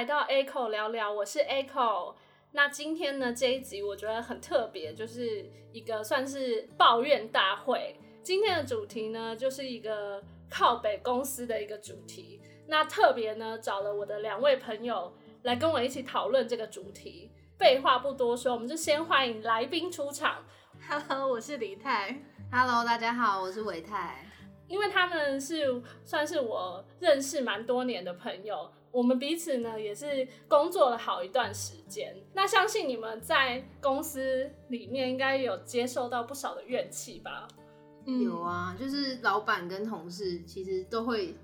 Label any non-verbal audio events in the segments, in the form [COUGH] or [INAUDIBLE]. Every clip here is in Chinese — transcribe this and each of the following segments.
来到 Echo 聊聊，我是 Echo。那今天呢这一集我觉得很特别，就是一个算是抱怨大会。今天的主题呢就是一个靠北公司的一个主题。那特别呢找了我的两位朋友来跟我一起讨论这个主题。废话不多说，我们就先欢迎来宾出场。Hello，我是李泰。Hello，大家好，我是维泰。因为他们是算是我认识蛮多年的朋友，我们彼此呢也是工作了好一段时间。那相信你们在公司里面应该有接受到不少的怨气吧？嗯有，啊，就是老板跟同事其实都会，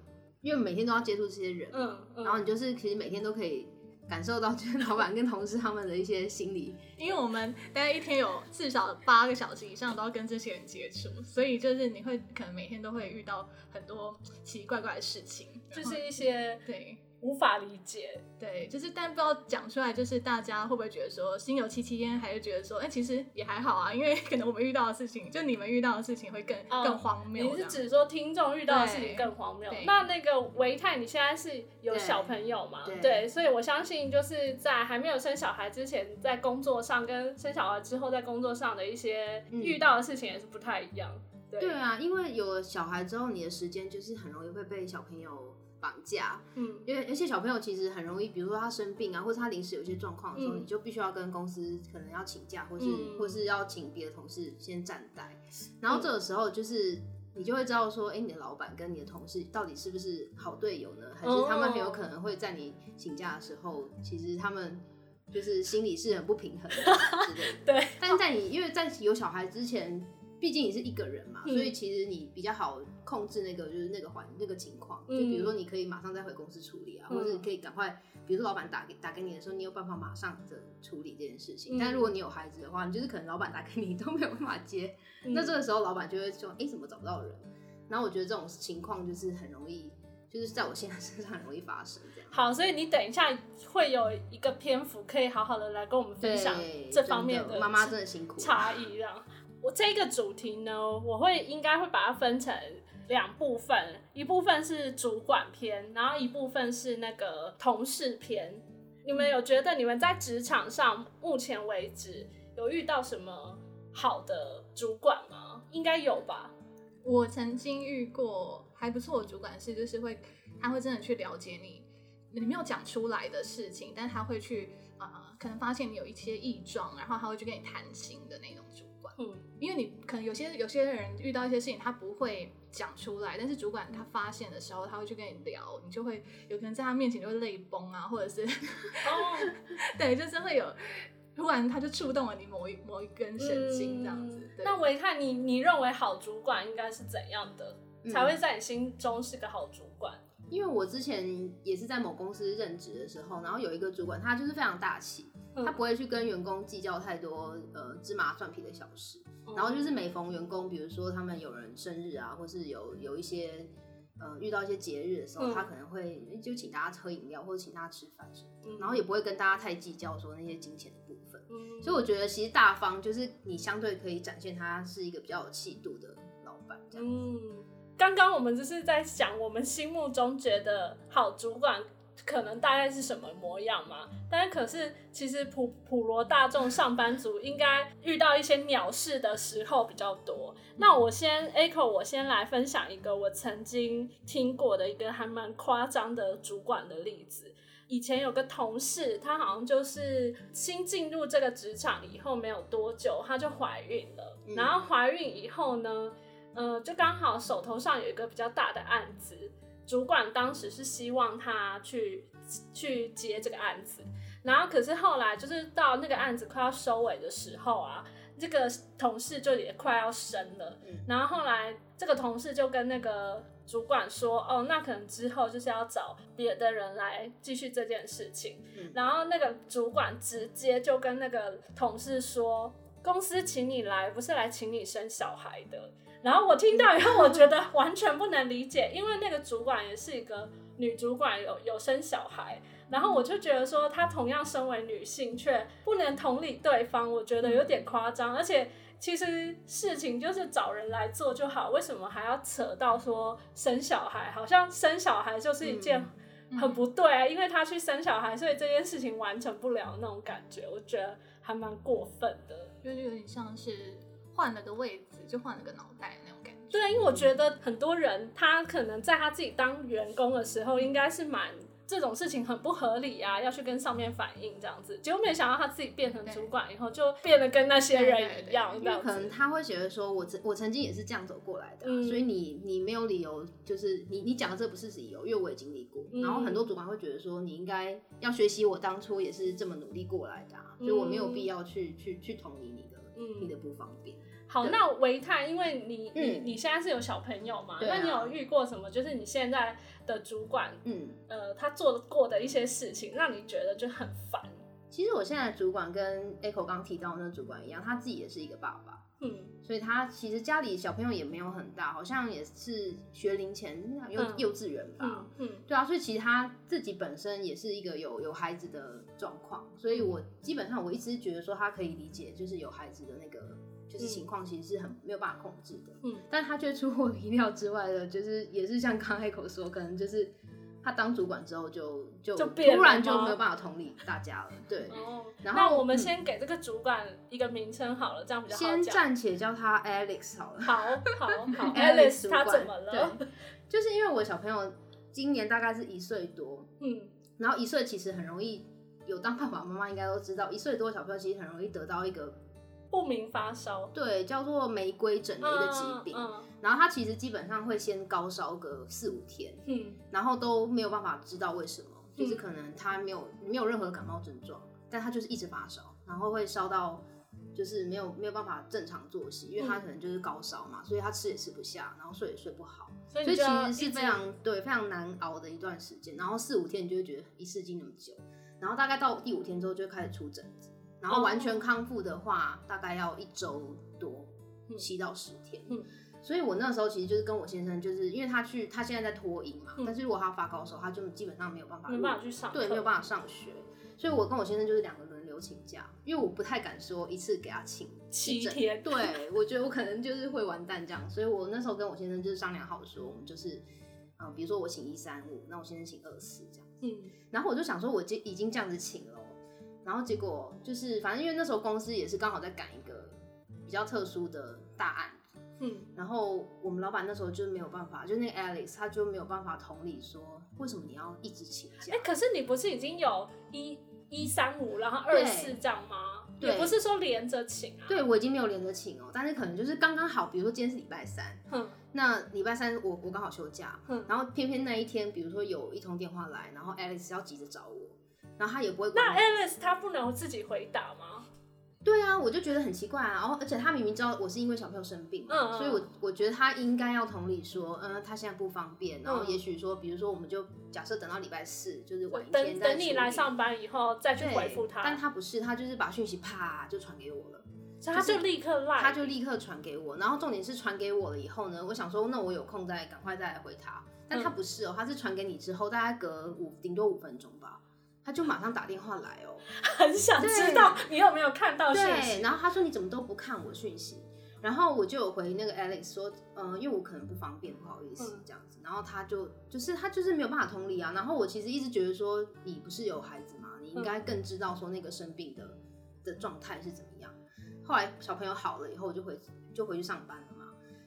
因为每天都要接触这些人，嗯嗯，然后你就是其实每天都可以感受到，就是老板跟同事他们的一些心理。因为我们大概一天有至少八个小时以上都要跟这些人接触，所以就是你会可能每天都会遇到很多奇奇怪怪的事情，就是一些对无法理解。对，就是但不知道讲出来，就是大家会不会觉得说心有戚戚焉，还是觉得说，哎、其实也还好啊，因为可能我们遇到的事情，就你们遇到的事情会更、哦更荒谬你是。指说听众遇到的事情更荒谬？那那个维泰，你现在是有小朋友嘛？对对，所以我相信就是在还没有生小孩之前，在工作上跟生小孩之后在工作上的一些嗯遇到的事情也是不太一样。对，对啊，因为有了小孩之后，你的时间就是很容易会被小朋友绑架，嗯，因为而且小朋友其实很容易，比如说他生病啊，或者他临时有一些状况的时候，嗯你就必须要跟公司可能要请假，或是、嗯或是要请别的同事先暂待，然后这个时候就是。你就会知道说，哎、你的老板跟你的同事到底是不是好队友呢？还是他们很有可能会在你请假的时候，其实他们就是心里是很不平衡的之类的。[LAUGHS] 对，但是在你因为在有小孩之前，毕竟你是一个人嘛，嗯所以其实你比较好控制那个就是那个环那个情况。就嗯比如说你可以马上再回公司处理啊，嗯或者你可以赶快，比如说老板打给打给你的时候，你有办法马上的处理这件事情。嗯但如果你有孩子的话，你就是可能老板打给你 [LAUGHS] 都没有办法接，嗯那这个时候老板就会说，哎、怎么找不到人？然后我觉得这种情况就是很容易，就是在我现在身上很容易发生这样。好，所以你等一下会有一个篇幅可以好好的来跟我们分享对，这方面的妈妈真的辛苦差异。这样，我这个主题呢，我会应该会把它分成两部分，一部分是主管篇，然后一部分是那个同事篇。你们有觉得你们在职场上目前为止有遇到什么好的主管吗？应该有吧。我曾经遇过还不错的主管是，就是会他会真的去了解你，你没有讲出来的事情，但他会去呃，可能发现你有一些异状，然后他会去跟你谈心的那种。嗯，因为你可能有些有些人遇到一些事情，他不会讲出来，但是主管他发现的时候，他会去跟你聊，你就会有可能在他面前就会泪崩啊，或者是哦，对，就是会有突然他就触动了你某一某一根神经这样子。那我一看你，你认为好主管应该是怎样的，嗯才会在你心中是个好主管？因为我之前也是在某公司任职的时候，然后有一个主管，他就是非常大气，嗯他不会去跟员工计较太多呃芝麻蒜皮的小事，嗯然后就是每逢员工，比如说他们有人生日啊，或是有有一些呃遇到一些节日的时候，嗯。他可能会就请大家喝饮料或者请大家吃饭什么然后也不会跟大家太计较说那些金钱的部分。嗯。所以我觉得其实大方就是你相对可以展现他是一个比较有气度的老板这样。嗯，刚刚我们就是在想我们心目中觉得好主管可能大概是什么模样嘛，但是可是其实普普罗大众上班族应该遇到一些鸟事的时候比较多。那我先 Echo，我先来分享一个我曾经听过的一个还蛮夸张的主管的例子。以前有个同事，她好像就是新进入这个职场以后没有多久，她就怀孕了。嗯然后怀孕以后呢，呃，就刚好手头上有一个比较大的案子，主管当时是希望他去去接这个案子，然后可是后来就是到那个案子快要收尾的时候啊，这个同事就也快要生了，嗯然后后来这个同事就跟那个主管说，哦，那可能之后就是要找别的人来继续这件事情。嗯然后那个主管直接就跟那个同事说，公司请你来不是来请你生小孩的。然后我听到以后，我觉得完全不能理解，因为那个主管也是一个女主管有，有生小孩，然后我就觉得说，她同样身为女性，却不能同理对方，我觉得有点夸张。而且其实事情就是找人来做就好，为什么还要扯到说生小孩？好像生小孩就是一件嗯很不对啊，因为她去生小孩，所以这件事情完成不了那种感觉，我觉得还蛮过分的。就有点像是换了个位置，就换了个脑袋那种感觉。对，因为我觉得很多人他可能在他自己当员工的时候，应该是蛮。这种事情很不合理啊，要去跟上面反映这样子，结果没想到他自己变成主管以后，就变得跟那些人一样，因为可能他会觉得说，我曾我曾经也是这样走过来的，所以你你没有理由，就是你你讲的这不是理由，因为我也经历过。然后很多主管会觉得说，你应该要学习我当初也是这么努力过来的，所以我没有必要去去去同意你的你的不方便。好，那维泰，因为你你你现在是有小朋友嘛？那你有遇过什么？就是你现在的主管，嗯，呃，他做过的一些事情，让你觉得就很烦。其实我现在的主管跟 Echo 刚提到那主管一样，他自己也是一个爸爸，嗯，所以他其实家里小朋友也没有很大，好像也是学龄前幼幼稚园吧，嗯，对啊，所以其实他自己本身也是一个有有孩子的状况，所以我基本上我一直觉得说他可以理解，就是有孩子的那个。就是情况其实是很没有办法控制的，嗯，但他却出乎意料之外的，就是也是像刚开口说，可能就是他当主管之后就就突然就没有办法同理大家了，对。哦，然后我们先给这个主管一个名称好了，这样比较好先暂且叫他 Alex 好了。好，好，好，[LAUGHS] Alex，他怎么了？对，就是因为我小朋友今年大概是一岁多，嗯，然后一岁其实很容易有当爸爸妈妈应该都知道，一岁多小朋友其实很容易得到一个。不明发烧，对，叫做玫瑰疹的一个疾病，然后他其实基本上会先高烧个四五天，嗯，然后都没有办法知道为什么，就是可能他没有没有任何感冒症状，但他就是一直发烧，然后会烧到就是没有没有办法正常作息，因为他可能就是高烧嘛，所以他吃也吃不下，然后睡也睡不好，所以其实是非常对非常难熬的一段时间，然后四五天你就会觉得一次经那么久，然后大概到第五天之后就开始出疹子。然后完全康复的话，大概要一周多，七到十天。嗯，所以我那时候其实就是跟我先生，就是因为他去，他现在在托婴嘛，但是如果他发高烧，他就基本上没有办法，没办法去上，对，没有办法上学。所以我跟我先生就是两个轮流请假，因为我不太敢说一次给他请七天，对我觉得我可能就是会完蛋这样。所以我那时候跟我先生就是商量好说，我们就是，嗯，比如说我请一三五，那我先生请二四这样。嗯，然后我就想说，我就已经这样子请了。然后结果就是，反正因为那时候公司也是刚好在赶一个比较特殊的大案，嗯，然后我们老板那时候就没有办法，就那个 Alice，他就没有办法同理说，为什么你要一直请假？哎，可是你不是已经有一一三五，然后二四这样吗？对，不是说连着请啊？对，我已经没有连着请哦，但是可能就是刚刚好，比如说今天是礼拜三，嗯，那礼拜三我我刚好休假，嗯，然后偏偏那一天，比如说有一通电话来，然后 Alice 要急着找我。然后他也不会。那 Alice 他不能自己回答吗？对啊，我就觉得很奇怪啊。然后，而且他明明知道我是因为小朋友生病，嗯，所以我我觉得他应该要同理说，嗯，他现在不方便。然后，也许说，比如说，我们就假设等到礼拜四，就是晚一天等等你来上班以后再去回复他。但他不是，他就是把讯息啪就传给我了，所以他就立刻赖，他就立刻传给我。然后重点是传给我了以后呢，我想说，那我有空再赶快再来回他。但他不是哦，他是传给你之后，大概隔五顶多五分钟吧。他就马上打电话来哦，[LAUGHS] 很想知道你有没有看到讯息。然后他说你怎么都不看我讯息，然后我就有回那个 Alex 说，嗯，因为我可能不方便，不好意思这样子。然后他就就是他就是没有办法同理啊。然后我其实一直觉得说，你不是有孩子吗？你应该更知道说那个生病的的状态是怎么样。后来小朋友好了以后，我就回就回去上班了。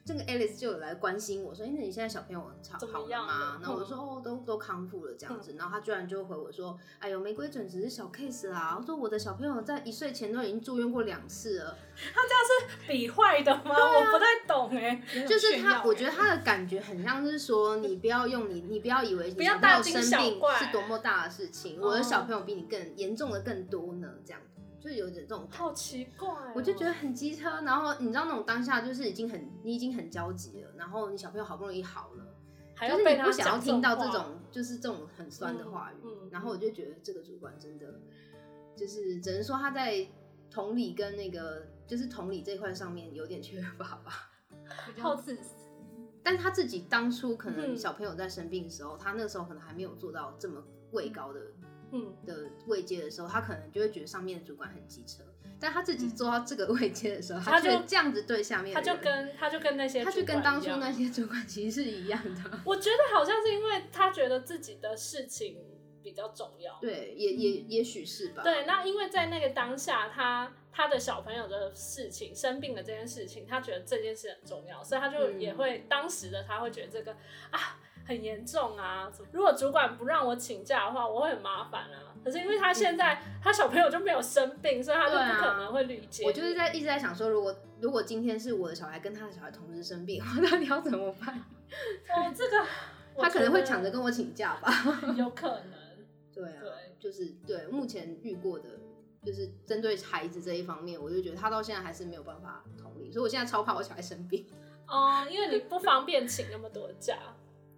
这个 Alice 就有来关心我说：“哎，那你现在小朋友好好了吗？”然后我说：“哦，都都康复了这样子。”然后他居然就回我说：“哎呦，玫瑰疹只是小 case 啦。”我说：“我的小朋友在一岁前都已经住院过两次了。”他这样是比坏的吗？我不太懂哎。就是他，我觉得他的感觉很像是说：“你不要用你，你不要以为你小朋友生病是多么大的事情，我的小朋友比你更严重的更多呢。”这样。就有点这种，好奇怪，我就觉得很机车。然后你知道那种当下就是已经很，你已经很焦急了。然后你小朋友好不容易好了，就是你不想要听到这种，就是这种很酸的话语。然后我就觉得这个主管真的，就是只能说他在同理跟那个就是同理这块上面有点缺乏吧，[LAUGHS] 好自私。但他自己当初可能小朋友在生病的时候，他那个时候可能还没有做到这么位高的。嗯的位阶的时候，他可能就会觉得上面的主管很机车，但他自己做到这个位阶的时候，他就这样子对下面他的人，就跟他就跟那些他就跟当初那些主管其实是一样的。我觉得好像是因为他觉得自己的事情比较重要。对，也也也许是吧。对，那因为在那个当下，他他的小朋友的事情生病的这件事情，他觉得这件事很重要，所以他就嗯也会、当时的他会觉得这个啊很严重啊。如果主管不让我请假的话，我会很麻烦啊。可是因为他现在、他小朋友就没有生病，所以他就不可能会理解你。我就是在一直在想说，如果如果今天是我的小孩跟他的小孩同时生病，我到底要怎么办？[LAUGHS] 哦，这个 [LAUGHS] 他可能会抢着跟我请假吧。[LAUGHS] 有可能。对啊，对就是对目前遇过的，就是针对孩子这一方面，我就觉得他到现在还是没有办法同理，所以我现在超怕我小孩生病。哦，因为你不方便请那么多假。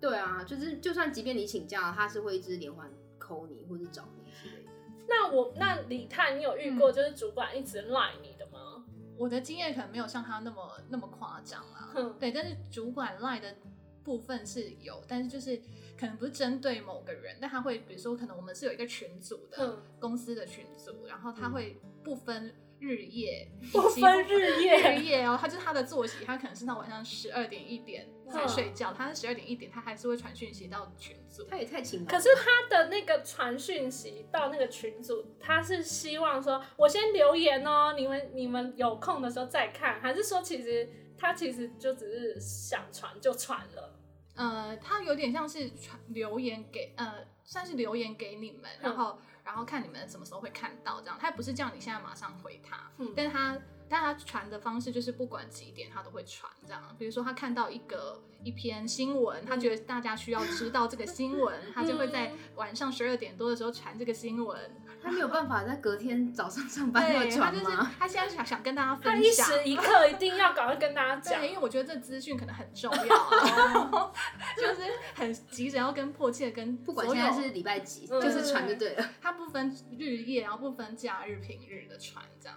对啊，就是就算即便你请假，他是会一直连环扣你或者找你之类的。那我那李探，你有遇过就是主管一直赖你的吗？我的经验可能没有像他那么那么夸张啦哼，对，但是主管赖的部分是有，但是就是可能不是针对某个人，但他会比如说可能我们是有一个群组的、嗯公司的群组，然后他会不分日夜，不分日 [LAUGHS] 夜日夜哦，他就是他的作息，他可能是到晚上十二点一点才睡觉，他十二点一点他还是会传讯息到群组，他也太勤劳了。可是他的那个传讯息到那个群组，他是希望说，我先留言哦，你们你们有空的时候再看，还是说其实他其实就只是想传就传了？呃，他有点像是传留言给呃，算是留言给你们，然后、然后看你们什么时候会看到这样。他不是叫你现在马上回他，嗯但是他但他传的方式就是不管几点他都会传这样。比如说他看到一个一篇新闻，他觉得大家需要知道这个新闻，他就会在晚上十二点多的时候传这个新闻。[LAUGHS] 他没有办法在隔天早上上班要对，他就是传吗？他现在想想跟大家 [LAUGHS] 他一分享。时一 [LAUGHS] 刻一定要赶快跟大家讲对，。因为我觉得这资讯可能很重要啊，就是很急着要跟迫切地跟不管现在是礼拜几，嗯就是传就对了。他不分日夜，然后不分假日、平日的传这样。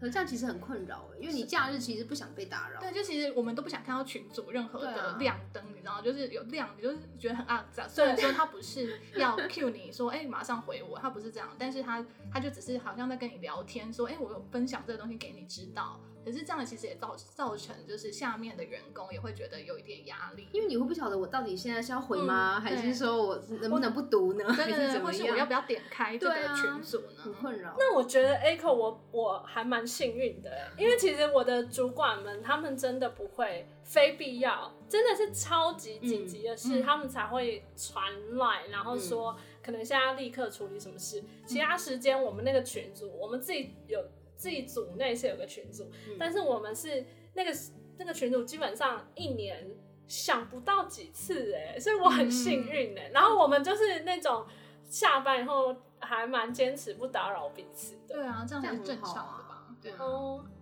可这样其实很困扰哎，因为你假日其实不想被打扰。对，就其实我们都不想看到群组任何的亮灯，你知道，就是有亮，你就是觉得很肮脏。虽然说他不是要 cue 你说，哎、马上回我，他不是这样，但是他他就只是好像在跟你聊天，说，哎、我有分享这个东西给你知道。可是这样其实也造造成就是下面的员工也会觉得有一点压力。因为你会不晓得我到底现在是要回吗，还是说我能不能不读呢？还对对对，或是我要？不要点开这个群组呢？很困扰。那我觉得 Echo 我我还蛮幸运的欸，因为其实我的主管们他们真的不会非必要，真的是超级紧急的事，嗯嗯他们才会传来，然后说可能现在要立刻处理什么事。其他时间我们那个群组，我们自己有自己组内是有个群组，嗯但是我们是那个那个群组基本上一年想不到几次哎，所以我很幸运哎。然后我们就是那种下班以后还蛮坚持不打扰彼此的。对啊，这样才是正样很好啊常的吧？对啊。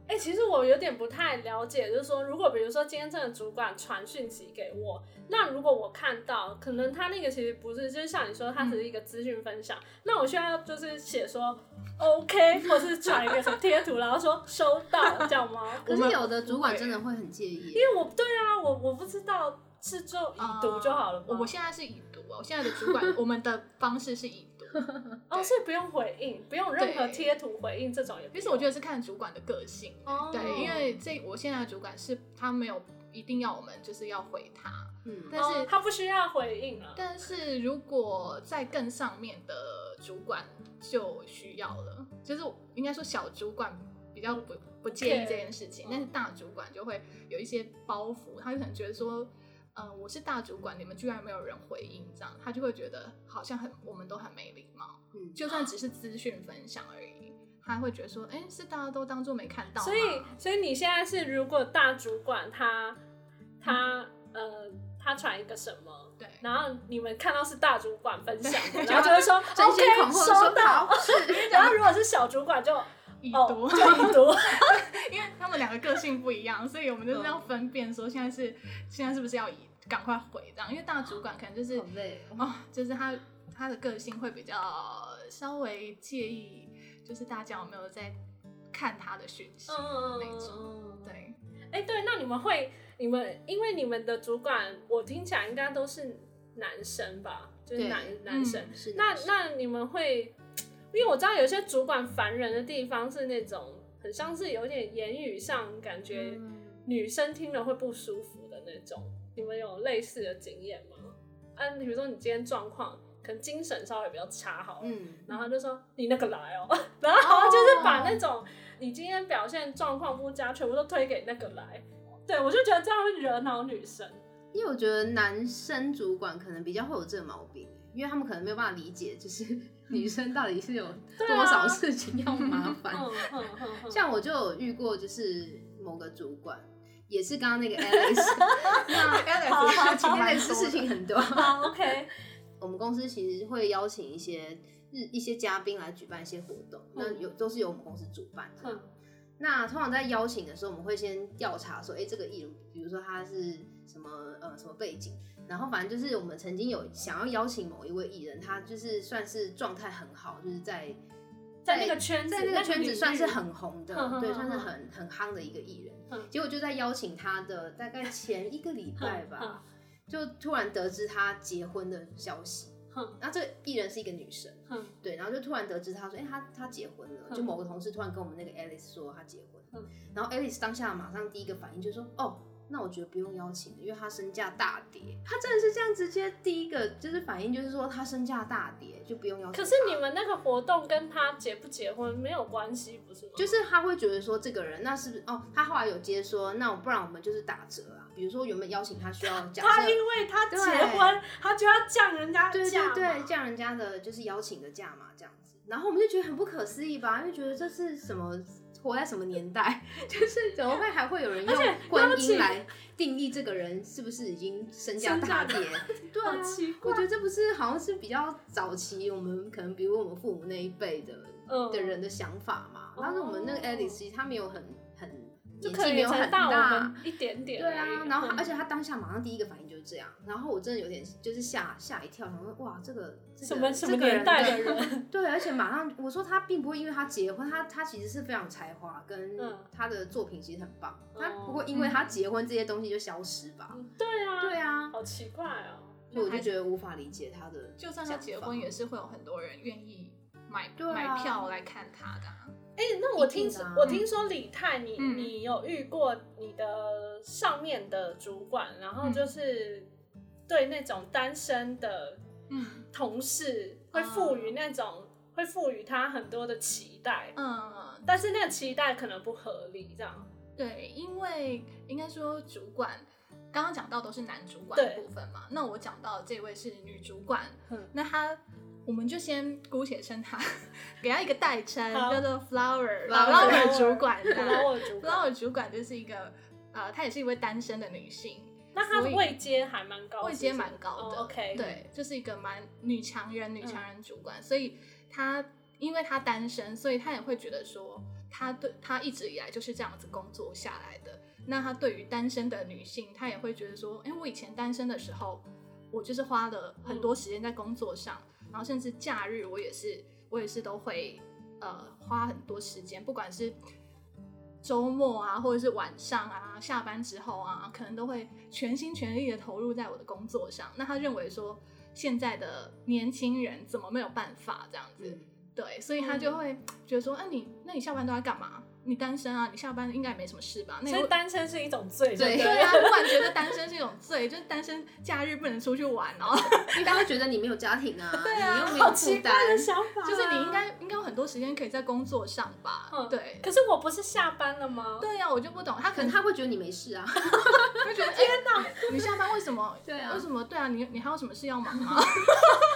哦，哎、其实我有点不太了解，就是说，如果比如说今天这个主管传讯息给我，那如果我看到，可能他那个其实不是，就是像你说，他只是一个资讯分享，那我需要就是写说 OK，或是传一个什么贴图，然后说收到，这样吗？可我们是有的主管真的会很介意因，为我对啊，我我不知道是就已读就好了我我现在是已读啊，我现在的主管，[LAUGHS] 我们的方式是已读。哦，所以不用回应，不用任何贴图回应这种也不。其实我觉得是看主管的个性，哦对，因为这我现在的主管是他没有一定要我们就是要回他，嗯，但是、哦他不需要回应了。但是如果在更上面的主管就需要了，就是应该说小主管比较不不介意这件事情嗯但是大主管就会有一些包袱，他就可能觉得说。呃，我是大主管，你们居然没有人回应，这样他就会觉得好像很我们都很没礼貌。嗯就算只是资讯分享而已，他会觉得说，哎、是大家都当做没看到。所以，所以你现在是，如果大主管他他呃他传一个什么，对然后你们看到是大主管分享的，然后就会说 [LAUGHS] OK 收到，[LAUGHS] 然后如果是小主管就已哦读，就已读，[LAUGHS] 因为他们两个个性不一样，所以我们就是要分辨说现在是现在是不是要以赶快回这样，因为大主管可能就是哦。哦，就是他他的个性会比较稍微介意，就是大家有没有在看他的讯息嗯那种，对。哎、对，那你们会，你们因为你们的主管，我听起来应该都是男生吧，就是男男生。嗯。是的那那你们会，因为我知道有些主管烦人的地方是那种很像是有点言语上感觉嗯女生听了会不舒服的那种。你们有类似的经验吗？啊，比如说你今天状况可能精神稍微比较差好了，嗯，然后他就说你那个来哦，[LAUGHS] 然后好像就是把那种你今天表现状况不佳，全部都推给那个来。对我就觉得这样会惹恼女生。因为我觉得男生主管可能比较会有这个毛病，因为他们可能没有办法理解，就是女生到底是有多少事情要麻烦。像我就有遇过，就是某个主管，也是刚刚那个 Alex，[LAUGHS] 那 Alex 事情蛮 Alex 多事情很多。好 OK，[LAUGHS] 我们公司其实会邀请一些日一些嘉宾来举办一些活动，那嗯有都是由我们公司主办的。嗯那通常在邀请的时候，我们会先调查说，哎、这个艺人，比如说他是什么呃什么背景，然后反正就是我们曾经有想要邀请某一位艺人，他就是算是状态很好，就是在在那个圈子在那个圈子算是很红的，对，算是很很夯的一个艺人。嗯结果就在邀请他的大概前一个礼拜嗯吧，就突然得知他结婚的消息。哼。然后这个艺人是一个女生，哼。对，然后就突然得知她说，哎、她她结婚了，嗯就某个同事突然跟我们那个 Alice 说她结婚，嗯然后 Alice 当下马上第一个反应就说，哦，那我觉得不用邀请了，因为他身价大跌，他真的是这样直接第一个就是反应就是说他身价大跌，就不用邀请。可是你们那个活动跟他结不结婚没有关系，不是吗？就是他会觉得说这个人，那是不是哦？他后来有接说，那我不然我们就是打折啊，比如说原本邀请他需要 [LAUGHS] 假设他因为他结婚，他就要降人家对价对对，嘛这样人家的就是邀请的价嘛，这样子。然后我们就觉得很不可思议吧，因为觉得这是什么活在什么年代，[LAUGHS] 就是怎么会还会有人用婚姻来定义这个人是不是已经身价大跌？[LAUGHS] 对啊好奇，怪我觉得这不是好像是比较早期我们可能比如我们父母那一辈的嗯的人的想法嘛。但是我们那个哦 Alice 其实他没有很很就可能年纪没有很才大一点点。对啊，然后而且他当下马上第一个反应就是这样，然后我真的有点就是吓吓一跳，想说哇，这个这个什么什么这个年代的的人，对，而且马上我说他并不会因为他结婚，他他其实是非常有才华，跟嗯他的作品其实很棒，他哦不会因为他结婚这些东西就消失吧？嗯对啊，对啊，好奇怪哦。所以我就觉得无法理解他的，就算他结婚，也是会有很多人愿意买、啊买票来看他的啊。哎、那我听我听说李泰，你、嗯。你有遇过你的上面的主管，然后就是对那种单身的嗯。同事会赋予那种、会赋予他很多的期待，嗯，但是那个期待可能不合理，这样。对，因为应该说主管刚刚讲到都是男主管的部分嘛，那我讲到这位是女主管，嗯。那她我们就先姑且称她，给她一个代称叫做 Flower Flower 主管，，Flower 主管就是一个呃，她也是一位单身的女性，那他所以位阶还蛮高，位阶蛮高的、哦 OK，，对，就是一个蛮女强人、女嗯强人主管，所以她因为她单身，所以她也会觉得说，她对她一直以来就是这样子工作下来的。那她对于单身的女性，她也会觉得说，哎、我以前单身的时候，我就是花了很多时间在工作上，然后甚至假日我也是，我也是都会呃花很多时间，不管是周末啊，或者是晚上啊，下班之后啊，可能都会全心全力的投入在我的工作上。那他认为说，现在的年轻人怎么没有办法这样子？嗯，对，所以他就会觉得说，啊，你那你下班都在干嘛？你单身啊，你下班应该也没什么事吧？那你会所以单身是一种罪，对对啊，不管觉得单身是一种罪，[LAUGHS] 就是单身假日不能出去玩哦，[LAUGHS] 因为他会觉得你没有家庭啊，对啊你又没有好负担奇怪，的想法啊，就是你应该应该有很多时间可以在工作上吧？嗯对。可是我不是下班了吗？对呀、我就不懂，他可可能能他会觉得你没事啊，[LAUGHS] 会觉得，天哪，你下班为什么？对啊为什么？对啊，你你还有什么事要忙吗？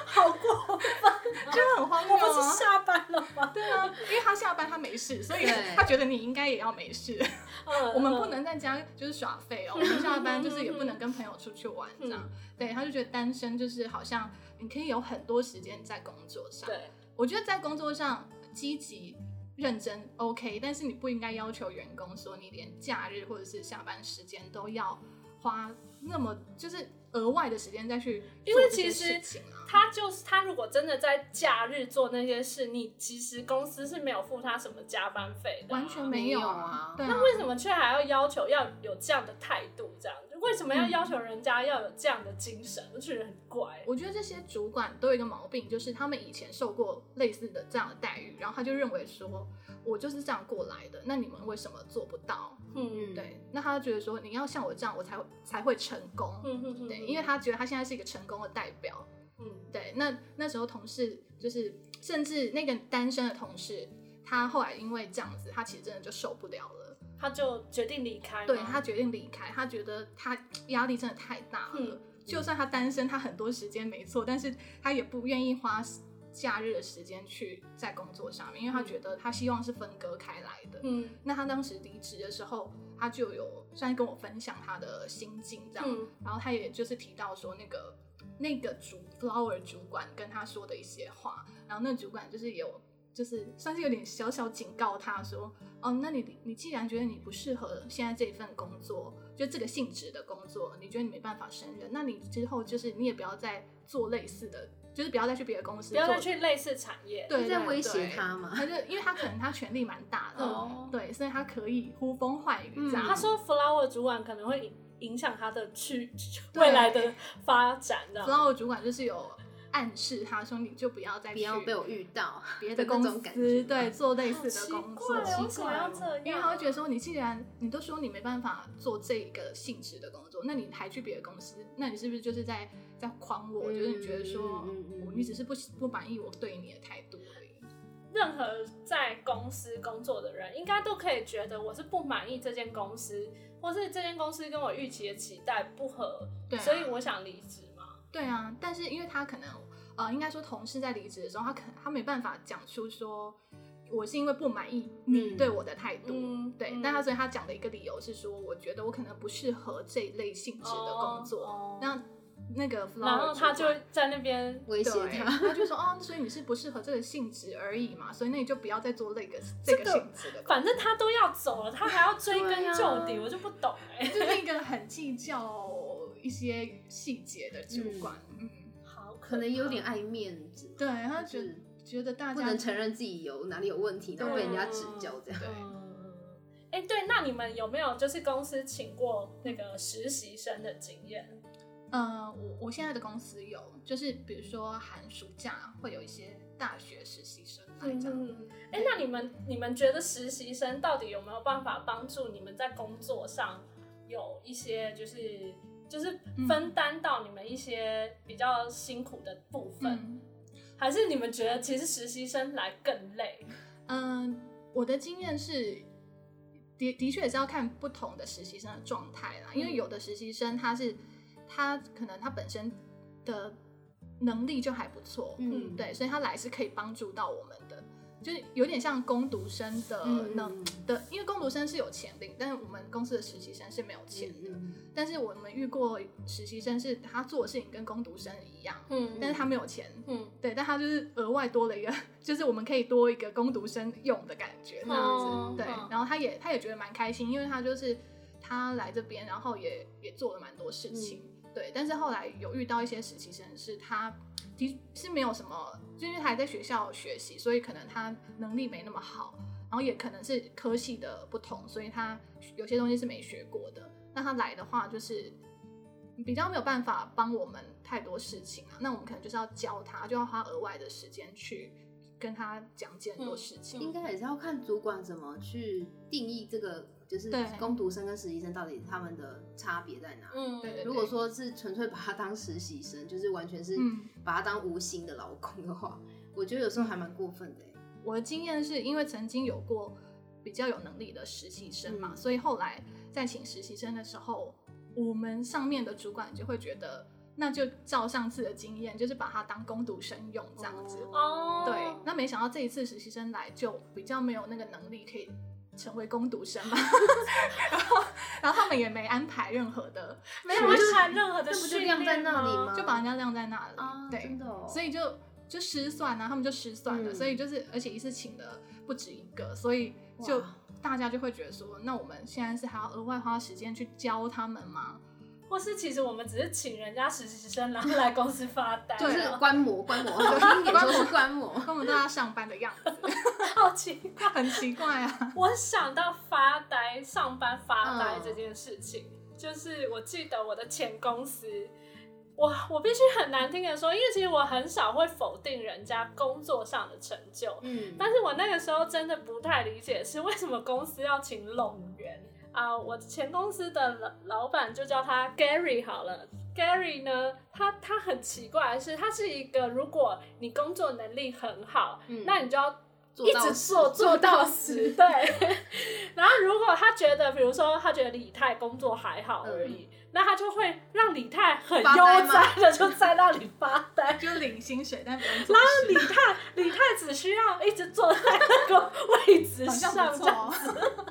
好过分，就很荒谬我不是啊。下班了吗？对啊，因为他下班他没事，所以他觉得你应该也要没事。嗯 [LAUGHS] 我们不能在家就是耍废哦，我们下班就是也不能跟朋友出去玩这样。对，他就觉得单身就是好像你可以有很多时间在工作上。对，我觉得在工作上积极认真 OK，但是你不应该要求员工说你连假日或者是下班时间都要花那么就是额外的时间再去因为其实。他就是他，如果真的在假日做那些事，你其实公司是没有付他什么加班费的啊、完全没有啊那为什么却还要要求要有这样的态度？这样就为什么要要求人家要有这样的精神？我觉得很怪。我觉得这些主管都有一个毛病，就是他们以前受过类似的这样的待遇，然后他就认为说，我就是这样过来的，那你们为什么做不到？嗯，对，那他觉得说，你要像我这样，我才才会成功。嗯嗯嗯，对，因为他觉得他现在是一个成功的代表。嗯对，那那时候同事就是，甚至那个单身的同事，他后来因为这样子，他其实真的就受不了了，他就决定离开。对他决定离开，他觉得他压力真的太大了。嗯就算他单身，他很多时间没错，但是他也不愿意花假日的时间去在工作上面，因为他觉得他希望是分割开来的。嗯那他当时离职的时候，他就有算是跟我分享他的心境这样，嗯然后他也就是提到说那个那个主 flower 主管跟他说的一些话，然后那主管就是有就是算是有点小小警告他说，哦，那你你既然觉得你不适合现在这一份工作，就这个性质的工作，你觉得你没办法胜任，那你之后就是你也不要再做类似的，就是不要再去别的公司，不要再去类似产业。对对在威胁他嘛他就因为他可能他权力蛮大的，哦对，所以他可以呼风唤雨这样。嗯他说 flower 主管可能会影影响他的去未来的发展，这样。flower 主管就是有暗示他说，你就不要再不去要被我遇到别的那公司种感觉，对做类似的工作，奇怪哦为什么要这样因为他会觉得说，你既然你都说你没办法做这个性质的工作，那你还去别的公司，那你是不是就是在在诓我？嗯就是你觉得说，你只是不不满意我对你的态度而已。任何在公司工作的人，应该都可以觉得我是不满意这间公司，或是这间公司跟我预期的期待不合，对啊所以我想离职嘛。对啊，但是因为他可能呃，应该说同事在离职的时候，他可能他没办法讲出说。我是因为不满意你嗯对我的态度，嗯对，嗯但他所以他讲的一个理由是说，我觉得我可能不适合这一类性质的工作。哦那那个然后他就在那边威胁对，他。他就说哦，所以你是不适合这个性质而已嘛，所以那你就不要再做那个这个个性质的，反正他都要走了，他还要追根究底，我就不懂哎、就是一个很计较一些细节的主管，嗯，好可能有点爱面子，对他觉觉得大家不能承认自己有哪里有问题，然后被人家指教这样。对。嗯，哎、对，那你们有没有就是公司请过那个实习生的经验？呃，我我现在的公司有，就是比如说寒暑假会有一些大学实习生来这样。嗯，哎、那你们你们觉得实习生到底有没有办法帮助你们在工作上有一些就是就是分担到你们一些比较辛苦的部分，嗯。还是你们觉得其实实习生来更累？嗯，我的经验是，的的确也是要看不同的实习生的状态啦，因为嗯有的实习生他是他可能他本身的能力就还不错，嗯。对，所以他来是可以帮助到我们的，就是有点像攻读生的嗯能、的，因为攻读生是有钱领，但是我们公司的实习生是没有钱的。嗯但是我们遇过实习生是他做的事情跟攻读生一样，嗯。但是他没有钱，嗯。对，但他就是额外多了一个，[LAUGHS] 就是我们可以多一个攻读生用的感觉这样子，对。然后他也他也觉得蛮开心，因为他就是他来这边，然后也也做了蛮多事情，对。但是后来有遇到一些实习生，是他的是没有什么，就因为他还在学校学习，所以可能他能力没那么好，然后也可能是科系的不同，所以他有些东西是没学过的。那他来的话，就是比较没有办法帮我们太多事情啊。那我们可能就是要教他，就要花额外的时间去跟他讲解很多事情。应该也是要看主管怎么去定义这个，就是对工读生跟实习生到底他们的差别在哪。嗯，对对如果说是纯粹把他当实习生，就是完全是嗯把他当无形的劳工的话，我觉得有时候还蛮过分的欸。我的经验是因为曾经有过比较有能力的实习生嘛，嗯所以后来在请实习生的时候，我们上面的主管就会觉得，那就照上次的经验，就是把他当工读生用这样子。哦，对，那没想到这一次实习生来就比较没有那个能力可以成为攻读生嘛，[LAUGHS] 然后然后他们也没安排任何的，没有安排任何的那不就训晾在那里吗？就把人家晾在那里，啊，对。真，的哦。所以就就失算啊，他们就失算了，嗯。所以就是而且一次请的不止一个，所以就大家就会觉得说，那我们现在是还要额外花时间去教他们吗？或是其实我们只是请人家实习生，然后来公司发呆，就是观摩观摩，好听 [LAUGHS] 一点说是观摩。跟我们大家上班的样子，[LAUGHS] 好奇怪。很奇怪啊。[LAUGHS] 我想到发呆、上班发呆嗯这件事情，就是我记得我的前公司，我我必须很难听的说，因为其实我很少会否定人家工作上的成就，嗯，但是我那个时候真的不太理解是为什么公司要请拢员啊、我前公司的老老板就叫他 Gary 好了。Gary 呢，他他很奇怪的是，他是一个如果你工作能力很好，嗯那你就要一直做做 [LAUGHS] 做到死，[LAUGHS] 对。[LAUGHS] 然后如果他觉得，比如说他觉得李泰工作还好而已，那他就会让李泰很悠哉的就在那里发呆。[LAUGHS] 就领薪水，但不用做然后，李泰李泰只需要一直坐在那个位置上这不错样子。哦。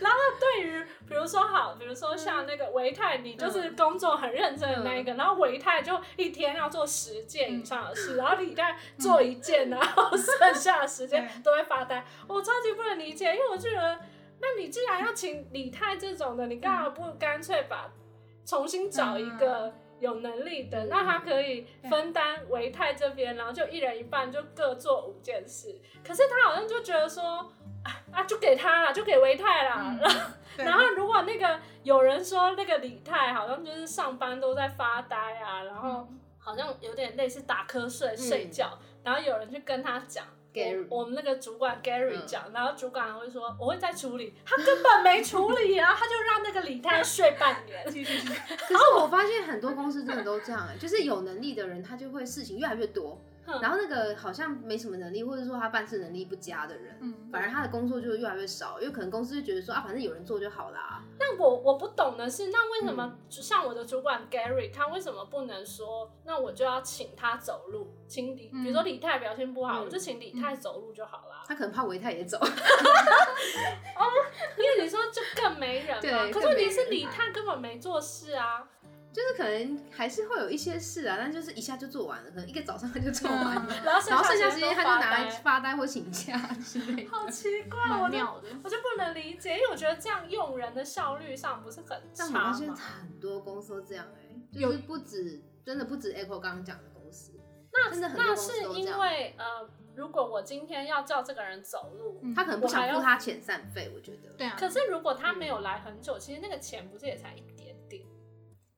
然后对于比如说好，比如说像那个维泰，你就是工作很认真的那一个，然后维泰就一天要做十件以上的事，然后李泰做一件，然后剩下的时间都会发呆。我超级不能理解，因为我觉得，那你既然要请李泰这种的，你干嘛不干脆把重新找一个？有能力的，那他可以分担维泰这边，然后就一人一半，就各做五件事。可是他好像就觉得说，啊啊，就给他啦，就给维泰啦。嗯然后 [LAUGHS] 对然后如果那个有人说那个李泰好像就是上班都在发呆啊，然后好像有点类似打瞌睡、睡觉，然后有人去跟他讲。Gary 我我们那个主管 Gary 嗯讲，然后主管还会说我会再处理，他根本没处理啊，他就让那个李太睡半年。继续继续可是我发现很多公司真的都这样欸、就是有能力的人，他就会事情越来越多，哼然后那个好像没什么能力，或者说他办事能力不佳的人，嗯。反而他的工作就越来越少，因为可能公司就觉得说啊，反正有人做就好啦。那我我不懂的是，那为什么、嗯。像我的主管 Gary，他为什么不能说，那我就要请他走路，请李，嗯。比如说李泰表现不好，嗯。我就请李泰走路就好啦。他可能怕维泰也走，[LAUGHS] 因为你说就更没人嘛，可是你是李泰根本没做事啊。就是可能还是会有一些事啊，但就是一下就做完了，可能一个早上他就做完了，嗯然后然后剩下下时间他就拿来发呆或请假之类的。好奇怪，我就不能理解，因为我觉得这样用人的效率上不是很但我差发现在？很多公司都这样哎、有就是不止真的不止 Echo 刚刚讲的公司，那真的很多那公司是因都这样为呃，如果我今天要叫这个人走路，嗯他可能不想付他遣散费，我觉得。对啊，可是如果他没有来很久，其实那个钱不是也才一？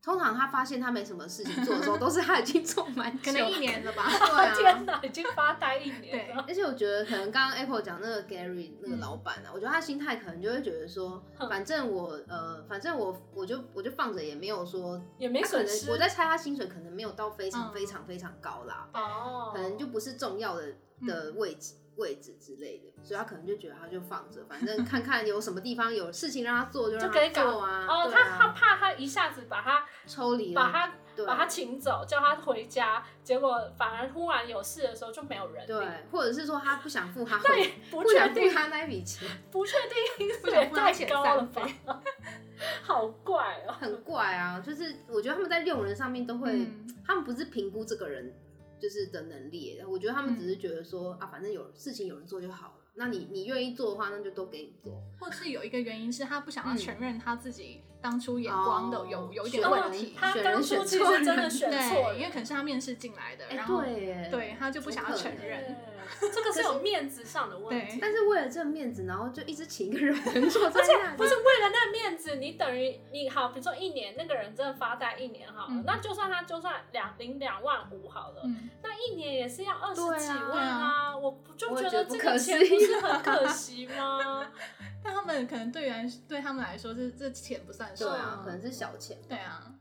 通常他发现他没什么事情做的时候，都是他已经做蛮久，可能一年了吧。对啊 [LAUGHS] 天。哪，已经发呆一年了。而且我觉得，可能刚刚 Apple 讲那个 Gary 那个老板啊，我觉得他心态可能就会觉得说，嗯反正我呃，反正我我就我就放着，也没有说也没他可损失能我在猜他薪水可能没有到非常嗯非常非常高啦，哦，可能就不是重要的的位置。位置之类的，所以他可能就觉得他就放着，反正看看有什么地方有事情让他做就让他做啊。哦，对他他啊，怕他一下子把他抽离了，把他对把他请走，叫他回家，结果反而忽然有事的时候就没有人。对，或者是说他不想付他那不确不想付定，他那笔钱，不确定，不想付他太遣高了散吧？[LAUGHS] 好怪哦。很怪啊。就是我觉得他们在用人上面都会，嗯他们不是评估这个人就是的能力，我觉得他们只是觉得说、啊，反正有事情有人做就好了。那你你愿意做的话，那就都给你做。或是有一个原因是他不想要嗯承认他自己当初眼光的有、哦有一点问题。他选人当初其选错实真的人选错因为可能是他面试进来的，哎、然后对，对他就不想要承认。对这个是有面子上的问题。但是为了这面子，然后就一直请一个人坐在那里，[LAUGHS] 不是为了那面子，你等于你好，比如说一年那个人真的发呆一年好了，嗯那就算他就算两零两万五好了，嗯，那一年也是要二十几万啊，我不就觉得这个钱不是很可惜吗？[LAUGHS] 但他们可能对原对他们来说，这这钱不算什么。对啊，可能是小钱。对啊，哦，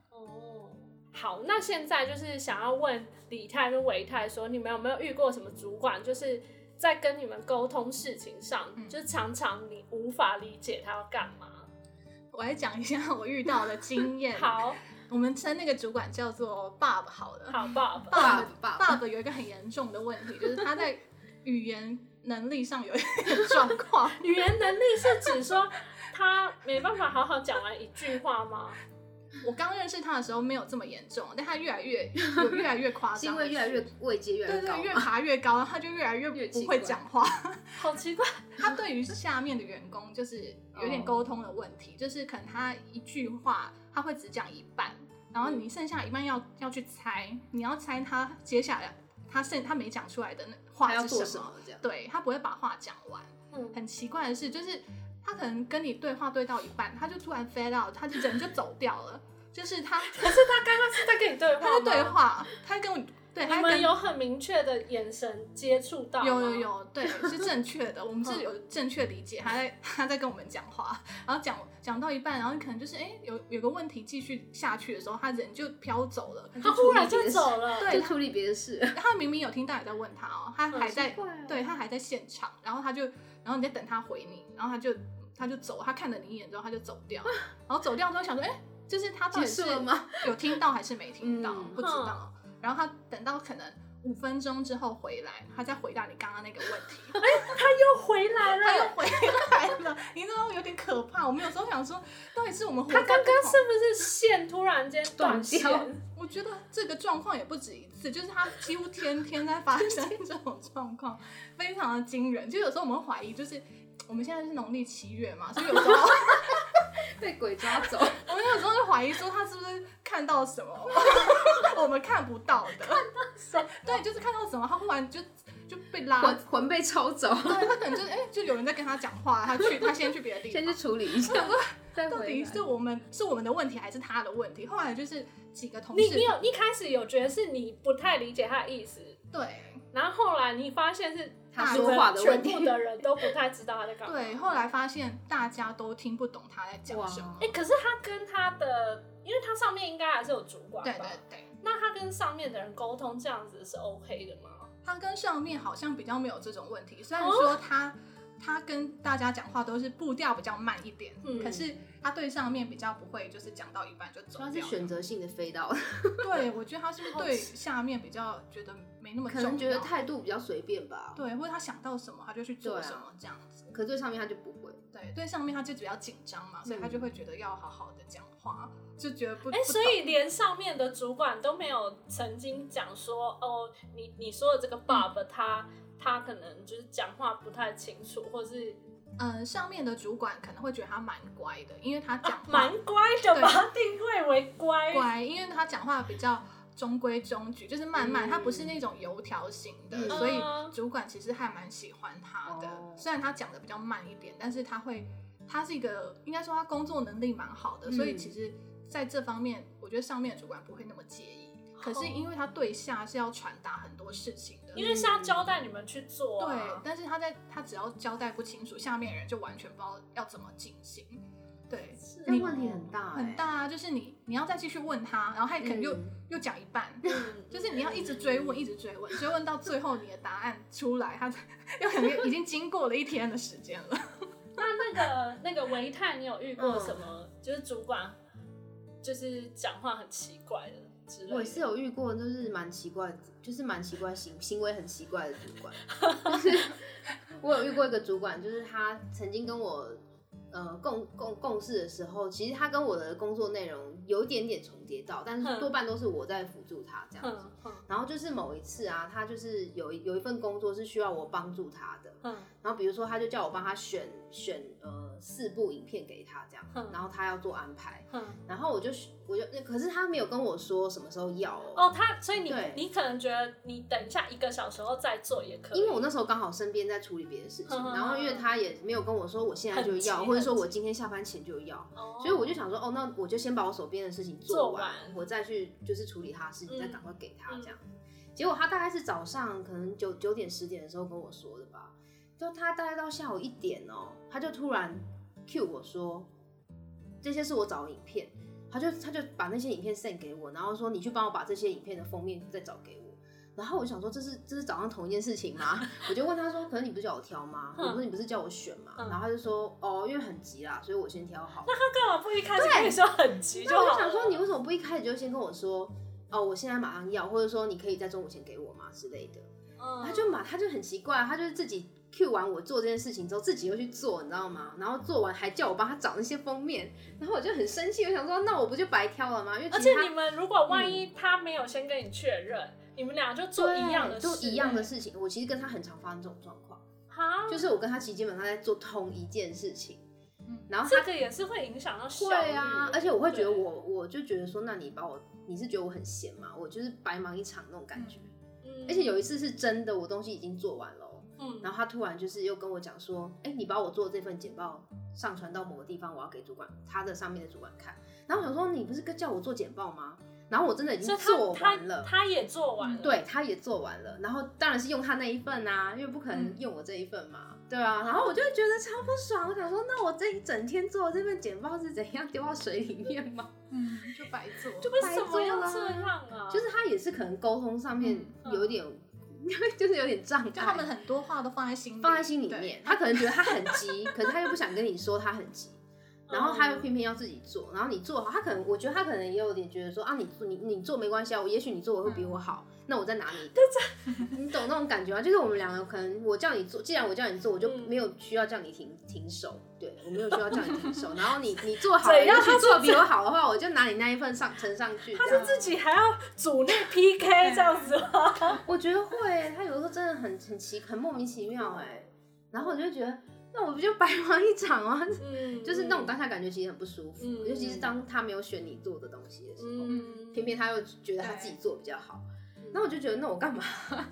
好，那现在就是想要问李泰跟韦泰说，你们有没有遇过什么主管，就是在跟你们沟通事情上，嗯就是常常你无法理解他要干嘛？我来讲一下 [LAUGHS] 我遇到的经验。[LAUGHS] 好，我们称那个主管叫做 Bob 好了。好，爸爸，爸爸爸 Bob 有一个很严重的问题，就是他在语言能力上有一点状况。语言能力是指说他没办法好好讲完一句话吗？我刚认识他的时候没有这么严重，但他越来越 [LAUGHS] 有越来越夸张，是因为越来越位阶越来对对越。爬越高，然后他就越来越 [LAUGHS] 不会讲话。[LAUGHS] 好奇怪，他对于下面的员工就是有点沟通的问题，就是可能他一句话他会只讲一半，然后你剩下一半要要去猜，你要猜他接下来他剩他没讲出来的那话要是什么什么？对他不会把话讲完。嗯，很奇怪的是，就是他可能跟你对话对到一半，他就突然 fade out，他就人就走掉了。就是他，可是他刚刚是在跟你对话他在对。话，他跟我对，他跟你们有很明确的眼神接触到有有有，对，是正确的，我们是有正确理解，他在他在跟我们讲话，然后讲讲到一半，然后可能就是哎、有有个问题继续下去的时候，他人就飘走了，他忽然就走了。对就处理别的事。他明明有听到你在问他哦，他还在对他还在现场，然后他就然后你在等他回你，然后他就他就走，他看了你一眼之后他就走掉，然后走掉之后想说，哎、就是他到底结是束了吗？有听到还是没听到？嗯不知道。然后他等到可能五分钟之后回来，他再回答你刚刚那个问题，[LAUGHS] 哎，他又回来了。他又回来了，你知道有点可怕。我们有时候想说，到底是我们活他刚刚是不是线突然间断线？我觉得这个状况也不止一次，就是他几乎天天在发生这种状况，非常的惊人。就有时候我们怀疑，就是我们现在是农历七月嘛，所以有时候被鬼抓走，[LAUGHS] 我们有时候就怀疑说他是不是看到什么 [LAUGHS] 我们看不到的看到什。对，就是看到什么，他忽然就就被拉魂魂被抽走，对他可能就是哎、就有人在跟他讲话，他去他先去别的地方先去。处理一下，再到底。是我们是我们的问题还是他的问题？后来就是几个同事，你你有一开始有觉得是你不太理解他的意思，对然后后来你发现是他说话的问题全部的人都不太知道他在干嘛。对，后来发现大家都听不懂他在讲什么。哎、可是他跟他的，因为他上面应该还是有主管吧？对对对，那他跟上面的人沟通这样子是 OK 的吗？他跟上面好像比较没有这种问题，虽然哦说他、他跟大家讲话都是步调比较慢一点，嗯可是他对上面比较不会，就是讲到一半就走他是。选择性的飞到，[LAUGHS] 对，我觉得他是不是对下面比较觉得没那么可重要？能觉得态度比较随便吧。对，或者他想到什么他就去做什么这样子。可对上面他就不会。对，对上面他就比较紧张嘛，所以他就会觉得要好好的讲话，就觉得不哎、不所以连上面的主管都没有曾经讲说，哦，你你说的这个 Bob、他他可能就是讲话不太清楚，或是呃，上面的主管可能会觉得他蛮乖的，因为他讲啊话蛮乖的，把 [LAUGHS] 他定位为乖。乖，因为他讲话比较中规中矩，就是慢慢，嗯他不是那种油条型的，嗯所以主管其实还蛮喜欢他的。哦虽然他讲的比较慢一点，但是他会，他是一个应该说他工作能力蛮好的，嗯所以其实在这方面，我觉得上面的主管不会那么介意。可是因为他对下是要传达很多事情的，因为是要交代你们去做、对啊，，但是他在他只要交代不清楚，下面人就完全不知道要怎么进行。对，那问题很大、欸，很大啊，就是你你要再继续问他，然后他可能又、嗯又讲一半，嗯，就是你要一直追问，一直追问，追问到最后你的答案出来，他 [LAUGHS] 又可能已经经过了一天的时间了。[LAUGHS] 那那个那个维泰，你有遇过什么？嗯就是主管就是讲话很奇怪的之类的。我也是有遇过，就是蛮奇怪，就是蛮奇怪行行为很奇怪的主管。[LAUGHS] 就是我有遇过一个主管，就是他曾经跟我呃共共共事的时候，其实他跟我的工作内容有一点点重叠到，但是嗯多半都是我在辅助他这样子。嗯嗯然后就是某一次啊，他就是有有一份工作是需要我帮助他的，嗯然后比如说他就叫我帮他选选呃四部影片给他这样，嗯然后他要做安排，嗯。然后我就我就可是他没有跟我说什么时候要哦，哦，他所以你你可能觉得你等一下一个小时后再做也可以，因为我那时候刚好身边在处理别的事情，然后因为他也没有跟我说我现在就要，或者说我今天下班前就要，哦，所以我就想说，哦，那我就先把我手边的事情做做完，我再去就是处理他的事情，嗯再赶快给他这样。结果他大概是早上可能九九点十点的时候跟我说的吧，就他大概到下午一点哦、他就突然 cue 我说，这些是我找的影片，他就他就把那些影片 send 给我，然后说你去帮我把这些影片的封面再找给我。然后我想说，这是这是早上同一件事情吗？[LAUGHS] 我就问他说，可能你不是叫我挑吗？我说你不是叫我选吗？嗯然后他就说，哦，因为很急啦，所以我先挑好。[LAUGHS] 那他干嘛不一开始跟你说很急就那我？就想说，你为什么不一开始就先跟我说，哦，我现在马上要，或者说你可以在中午前给我吗之类的？嗯他就马他就很奇怪，他就是自己 Q 完我做这件事情之后，自己又去做，你知道吗？然后做完还叫我帮他找那些封面，然后我就很生气，我想说，那我不就白挑了吗？因为而且你们如果万一他没有先跟你确认，你们俩就做一样的事，对做一样的事情。我其实跟他很常发生这种状况，哈，就是我跟他其实基本上在做同一件事情，嗯然后他这个也是会影响到效率对啊，而且我会觉得我，我就觉得说，那你把我，你是觉得我很闲嘛？我就是白忙一场那种感觉。嗯而且有一次是真的，我东西已经做完了哦，嗯然后他突然就是又跟我讲说，哎、你把我做的这份简报上传到某个地方，我要给主管他的上面的主管看。然后我想说，你不是跟叫我做简报吗？然后我真的已经做完了他，他也做完了，对，他也做完了，然后当然是用他那一份啊，因为不可能嗯用我这一份嘛，对啊，然后我就觉得超不爽，我想说，那我这一整天做的这份简报是怎样丢到水里面吗？[LAUGHS] 嗯，就白做。为什么要白做啦这样啊？就是他也是可能沟通上面嗯有一点，[LAUGHS] 就是有点障碍，就他们很多话都放在心里，放在心里面，他可能觉得他很急，[LAUGHS] 可是他又不想跟你说他很急。然后他又偏偏要自己做，然后你做好，他可能我觉得他可能也有点觉得说啊，你你你做没关系啊，我也许你做我会比我好，那我再拿你的，[LAUGHS] [LAUGHS] 你懂那种感觉吗？就是我们两个可能我叫你做，既然我叫你做，我就嗯。没有需要叫你停停手，对 [LAUGHS] 我没有需要叫你停手，然后你你做好了，怎样？他是做的比我好的话，我就拿你那一份上呈上去，他是自己还要组内 PK 这样子吗？我觉得会，他有的时候真的很很奇很莫名其妙哎，然后我就觉得，那我不就白忙一场吗？嗯，就是那种当下感觉其实很不舒服，嗯。尤其是当他没有选你做的东西的时候，嗯，偏偏他又觉得他自己做比较好，那我就觉得那我干嘛？[LAUGHS]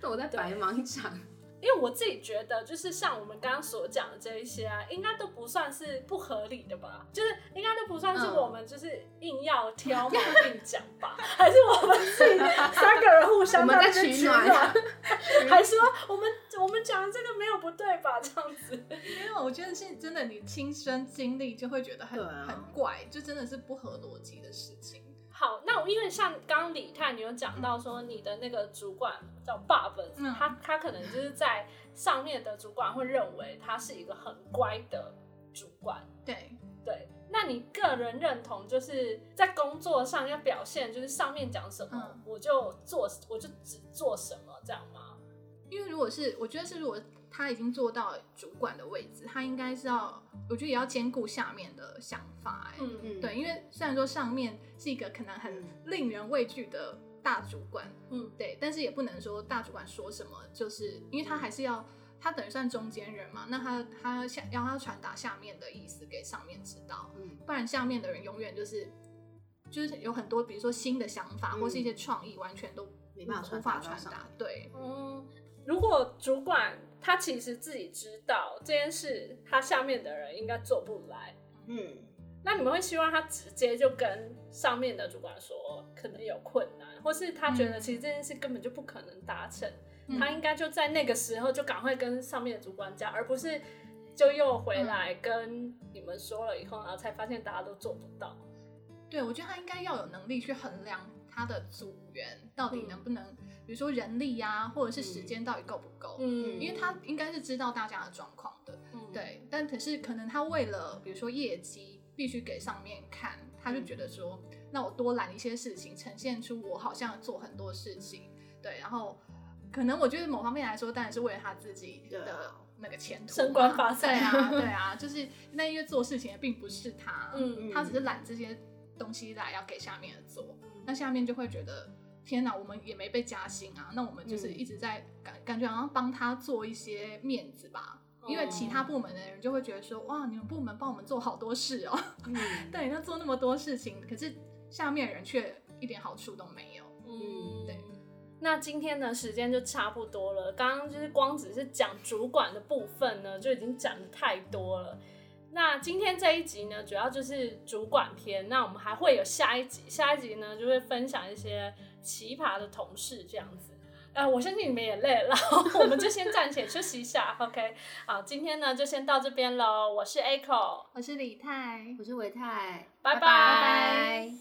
那我在白忙一场。因为我自己觉得，就是像我们刚刚所讲的这一些啊，应该都不算是不合理的吧？就是应该都不算是嗯我们就是硬要挑毛 [LAUGHS] 病讲吧？还是我们自己三个人互相我们在取暖 [LAUGHS] 还说我们我们讲的这个没有不对吧？这样子，没有我觉得是真的，你亲身经历就会觉得很、啊很怪，就真的是不合逻辑的事情。好，那我因为像刚刚李泰，你有讲到说你的那个主管叫爸爸，嗯他他可能就是在上面的主管会认为他是一个很乖的主管，对，对。那你个人认同就是在工作上要表现，就是上面讲什么、嗯我就做，我就只做什么，这样吗？因为如果是我觉得是如果他已经做到主管的位置，他应该是要，我觉得也要兼顾下面的想法、哎、嗯嗯，对，因为虽然说上面是一个可能很令人畏惧的大主管，嗯。对，但是也不能说大主管说什么，就是因为他还是要，他等于算中间人嘛，那他他下要他传达下面的意思给上面知道，嗯。不然下面的人永远就是就是有很多，比如说新的想法、嗯。或是一些创意，完全都没办法无法传达到上传达，对，嗯，如果主管他其实自己知道这件事，他下面的人应该做不来，嗯，那你们会希望他直接就跟上面的主管说可能有困难，或是他觉得嗯。其实这件事根本就不可能达成，嗯。他应该就在那个时候就赶快跟上面的主管讲，而不是就又嗯。回来跟你们说了以后，然后才发现大家都做不到。对，我觉得他应该要有能力去衡量他的组员到底嗯能不能，比如说人力呀、或者是时间到底够不够。嗯。因为他应该是知道大家的状况的，嗯。对。但可是可能他为了比如说业绩必须给上面看，他就觉得说，那我多揽一些事情，呈现出我好像做很多事情，对。然后可能我觉得某方面来说，当然是为了他自己的那个前途，升官发。财对啊，对 [LAUGHS] 啊，就是那因为做事情的并不是他，嗯他只是揽这些东西来要给下面的做，那下面就会觉得天哪，我们也没被加薪啊，那我们就是嗯一直在感感觉好像帮他做一些面子吧。因为其哦他部门的人就会觉得说，哇，你们部门帮我们做好多事哦，嗯 [LAUGHS] 对，那做那么多事情，可是下面的人却一点好处都没有。嗯，对。那今天的，时间就差不多了。刚刚就是光只是讲主管的部分呢，就已经讲的太多了。那今天这一集呢，主要就是主管篇。那我们还会有下一集，下一集呢就会分享一些奇葩的同事这样子。呃，我相信你们也累了，[LAUGHS] 我们就先暂且休息一下。OK，好，今天呢就先到这边喽。我是 Echo，我是李泰，我是维泰，拜拜拜